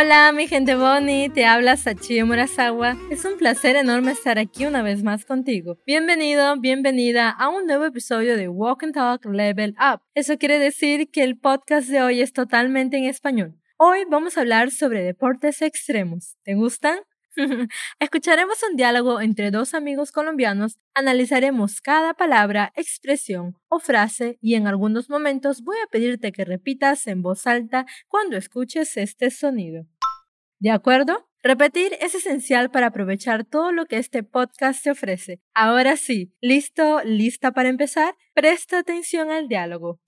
Hola, mi gente Bonnie, te habla Sachio Murasawa. Es un placer enorme estar aquí una vez más contigo. Bienvenido, bienvenida a un nuevo episodio de Walk and Talk Level Up. Eso quiere decir que el podcast de hoy es totalmente en español. Hoy vamos a hablar sobre deportes extremos. ¿Te gustan? Escucharemos un diálogo entre dos amigos colombianos, analizaremos cada palabra, expresión o frase y en algunos momentos voy a pedirte que repitas en voz alta cuando escuches este sonido. ¿De acuerdo? Repetir es esencial para aprovechar todo lo que este podcast te ofrece. Ahora sí, ¿listo? ¿Lista para empezar? Presta atención al diálogo.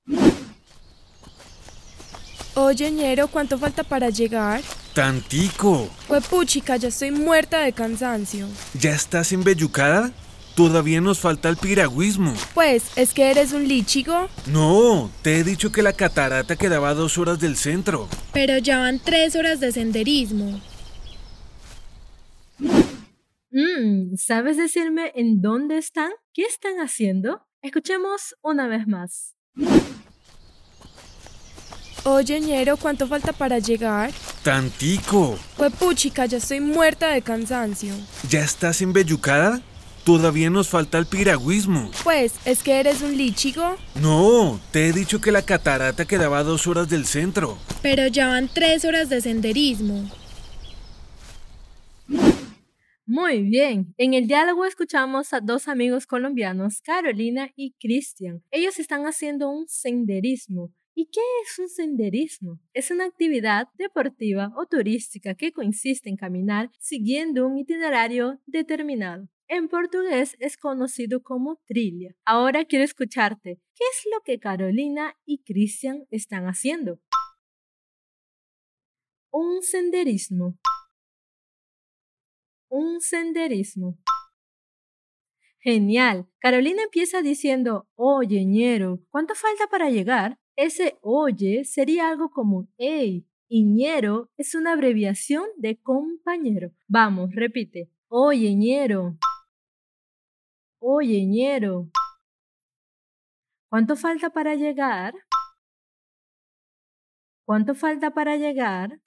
Oye, ñero, ¿cuánto falta para llegar? Tantico. Pues puchica, ya estoy muerta de cansancio. ¿Ya estás embellucada? Todavía nos falta el piragüismo. Pues, ¿es que eres un lichigo? No, te he dicho que la catarata quedaba a dos horas del centro. Pero ya van tres horas de senderismo. Mm, ¿Sabes decirme en dónde están? ¿Qué están haciendo? Escuchemos una vez más. Oye, ñero, ¿cuánto falta para llegar? Tantico. Pues puchica, ya estoy muerta de cansancio. ¿Ya estás embellucada? Todavía nos falta el piragüismo. Pues, ¿es que eres un lichigo? No, te he dicho que la catarata quedaba a dos horas del centro. Pero ya van tres horas de senderismo. Muy bien, en el diálogo escuchamos a dos amigos colombianos, Carolina y Cristian. Ellos están haciendo un senderismo. ¿Y qué es un senderismo? Es una actividad deportiva o turística que consiste en caminar siguiendo un itinerario determinado. En portugués es conocido como trilha. Ahora quiero escucharte. ¿Qué es lo que Carolina y Cristian están haciendo? Un senderismo. Un senderismo. Genial. Carolina empieza diciendo, oye, ñero, ¿cuánto falta para llegar? Ese oye sería algo como hey. Y ñero es una abreviación de compañero. Vamos, repite. Oye, ñero. Oye, ñero. ¿Cuánto falta para llegar? ¿Cuánto falta para llegar?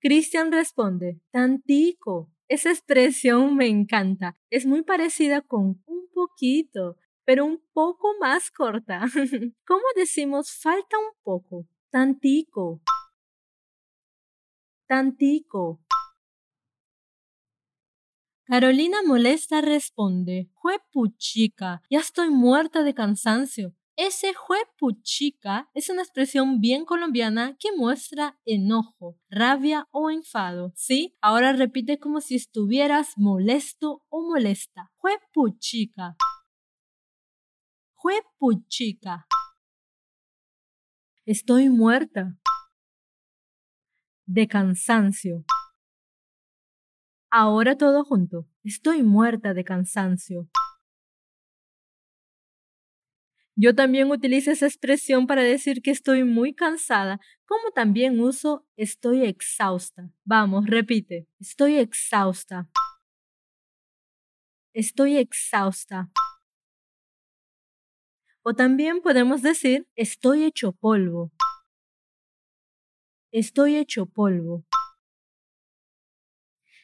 Cristian responde, tantico. Esa expresión me encanta. Es muy parecida con un poquito, pero un poco más corta. ¿Cómo decimos falta un poco? Tantico. Tantico. Carolina molesta responde, Jue puchica, ya estoy muerta de cansancio. Ese jue puchica es una expresión bien colombiana que muestra enojo, rabia o enfado. ¿Sí? Ahora repite como si estuvieras molesto o molesta. Jue puchica. Estoy muerta. De cansancio. Ahora todo junto. Estoy muerta de cansancio. Yo también utilizo esa expresión para decir que estoy muy cansada, como también uso estoy exhausta. Vamos, repite. Estoy exhausta. Estoy exhausta. O también podemos decir estoy hecho polvo. Estoy hecho polvo.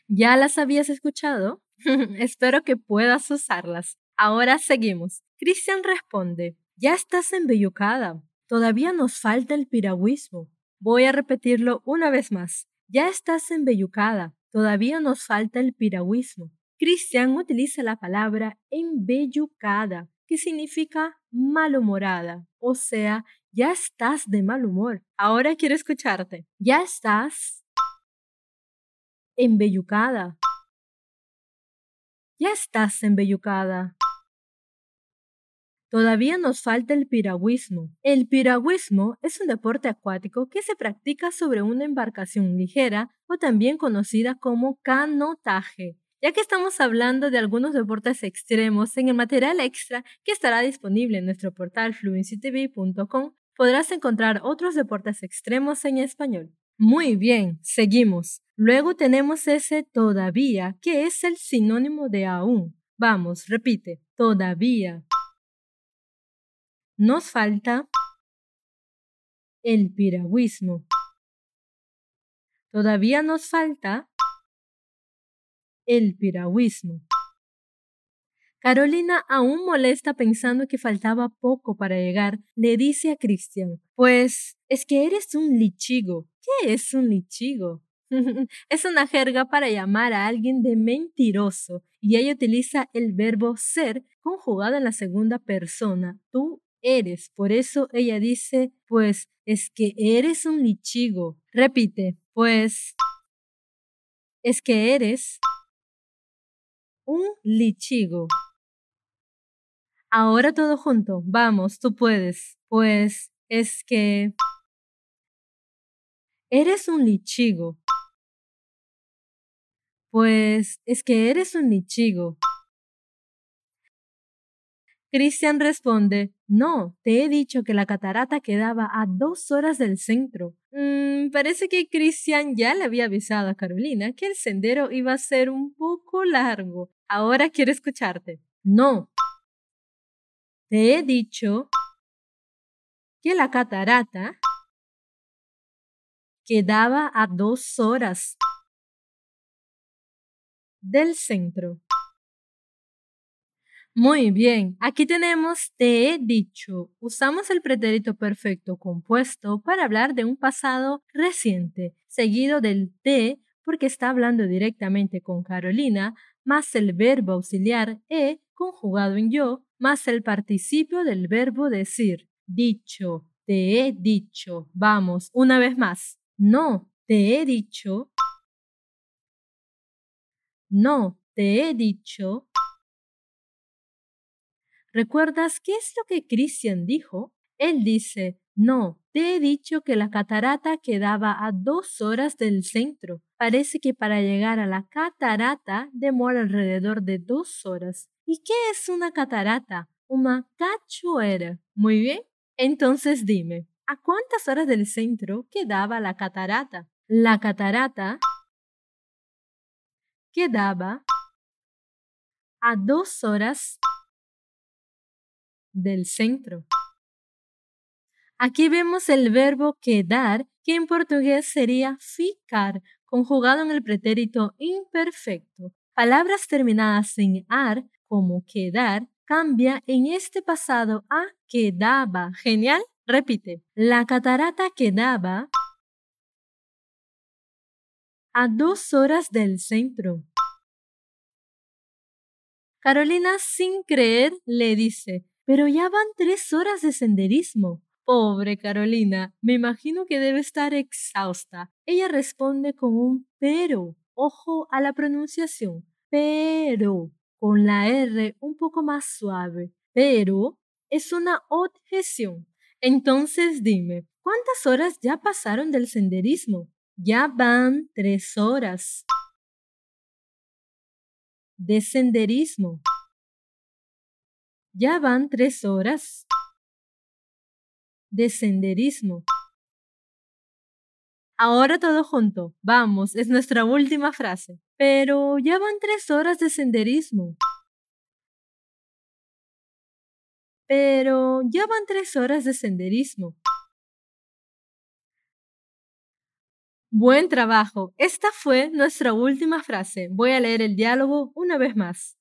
¿Ya las habías escuchado? Espero que puedas usarlas. Ahora seguimos. Cristian responde, ya estás embellucada. Todavía nos falta el piragüismo. Voy a repetirlo una vez más. Ya estás embellucada. Todavía nos falta el piragüismo. Cristian utiliza la palabra embellucada, que significa malhumorada, o sea, ya estás de mal humor. Ahora quiero escucharte. Ya estás embellucada. Ya estás embellucada. Todavía nos falta el piragüismo. El piragüismo es un deporte acuático que se practica sobre una embarcación ligera o también conocida como canotaje. Ya que estamos hablando de algunos deportes extremos, en el material extra que estará disponible en nuestro portal fluencytv.com podrás encontrar otros deportes extremos en español. Muy bien, seguimos. Luego tenemos ese todavía, que es el sinónimo de aún. Vamos, repite, todavía. Nos falta el piragüismo. Todavía nos falta el piragüismo. Carolina, aún molesta pensando que faltaba poco para llegar, le dice a Christian, pues es que eres un lichigo. ¿Qué es un lichigo? es una jerga para llamar a alguien de mentiroso y ella utiliza el verbo ser conjugado en la segunda persona. Tú eres. Por eso ella dice, pues es que eres un lichigo. Repite, pues es que eres un lichigo. Ahora todo junto. Vamos, tú puedes. Pues es que... Eres un lichigo. Pues es que eres un lichigo. Cristian responde, no, te he dicho que la catarata quedaba a dos horas del centro. Mm, parece que Cristian ya le había avisado a Carolina que el sendero iba a ser un poco largo. Ahora quiero escucharte. No, te he dicho que la catarata quedaba a dos horas del centro. Muy bien, aquí tenemos te he dicho. Usamos el pretérito perfecto compuesto para hablar de un pasado reciente, seguido del te porque está hablando directamente con Carolina, más el verbo auxiliar e conjugado en yo, más el participio del verbo decir. Dicho, te he dicho. Vamos, una vez más. No, te he dicho. No, te he dicho. ¿Recuerdas qué es lo que Christian dijo? Él dice, no, te he dicho que la catarata quedaba a dos horas del centro. Parece que para llegar a la catarata demora alrededor de dos horas. ¿Y qué es una catarata? Una cachoeira. Muy bien. Entonces dime, ¿a cuántas horas del centro quedaba la catarata? La catarata quedaba a dos horas del centro. Aquí vemos el verbo quedar, que en portugués sería ficar, conjugado en el pretérito imperfecto. Palabras terminadas en ar como quedar cambia en este pasado a quedaba. Genial. Repite. La catarata quedaba a dos horas del centro. Carolina, sin creer, le dice, pero ya van tres horas de senderismo. Pobre Carolina, me imagino que debe estar exhausta. Ella responde con un pero. Ojo a la pronunciación. Pero con la R un poco más suave, pero es una objeción. Entonces dime, ¿cuántas horas ya pasaron del senderismo? Ya van tres horas. De senderismo. Ya van tres horas. De senderismo. Ahora todo junto. Vamos, es nuestra última frase. Pero ya van tres horas de senderismo. Pero ya van tres horas de senderismo. Buen trabajo. Esta fue nuestra última frase. Voy a leer el diálogo una vez más.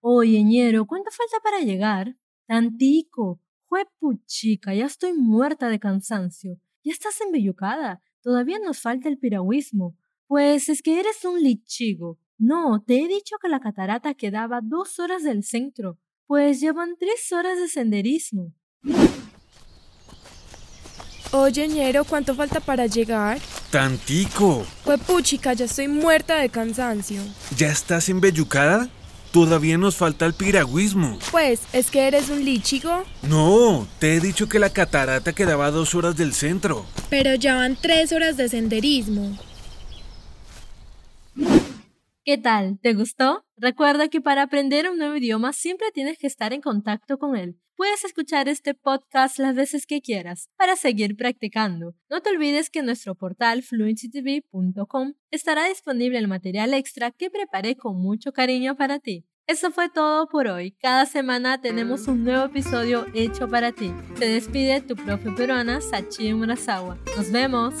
Oye, ñero, ¿cuánto falta para llegar? Tantico. Jue puchica, ya estoy muerta de cansancio. Ya estás embellucada. Todavía nos falta el piragüismo. Pues es que eres un lichigo. No, te he dicho que la catarata quedaba dos horas del centro. Pues llevan tres horas de senderismo. Oye, ñero, ¿cuánto falta para llegar? Tantico. Pues puchica, ya estoy muerta de cansancio. ¿Ya estás embellucada? Todavía nos falta el piragüismo. Pues, ¿es que eres un lichigo? No, te he dicho que la catarata quedaba a dos horas del centro. Pero ya van tres horas de senderismo. ¿Qué tal? ¿Te gustó? Recuerda que para aprender un nuevo idioma siempre tienes que estar en contacto con él. Puedes escuchar este podcast las veces que quieras para seguir practicando. No te olvides que en nuestro portal fluencytv.com estará disponible el material extra que preparé con mucho cariño para ti. Eso fue todo por hoy. Cada semana tenemos un nuevo episodio hecho para ti. Se despide tu profe peruana Sachi Murasawa. Nos vemos.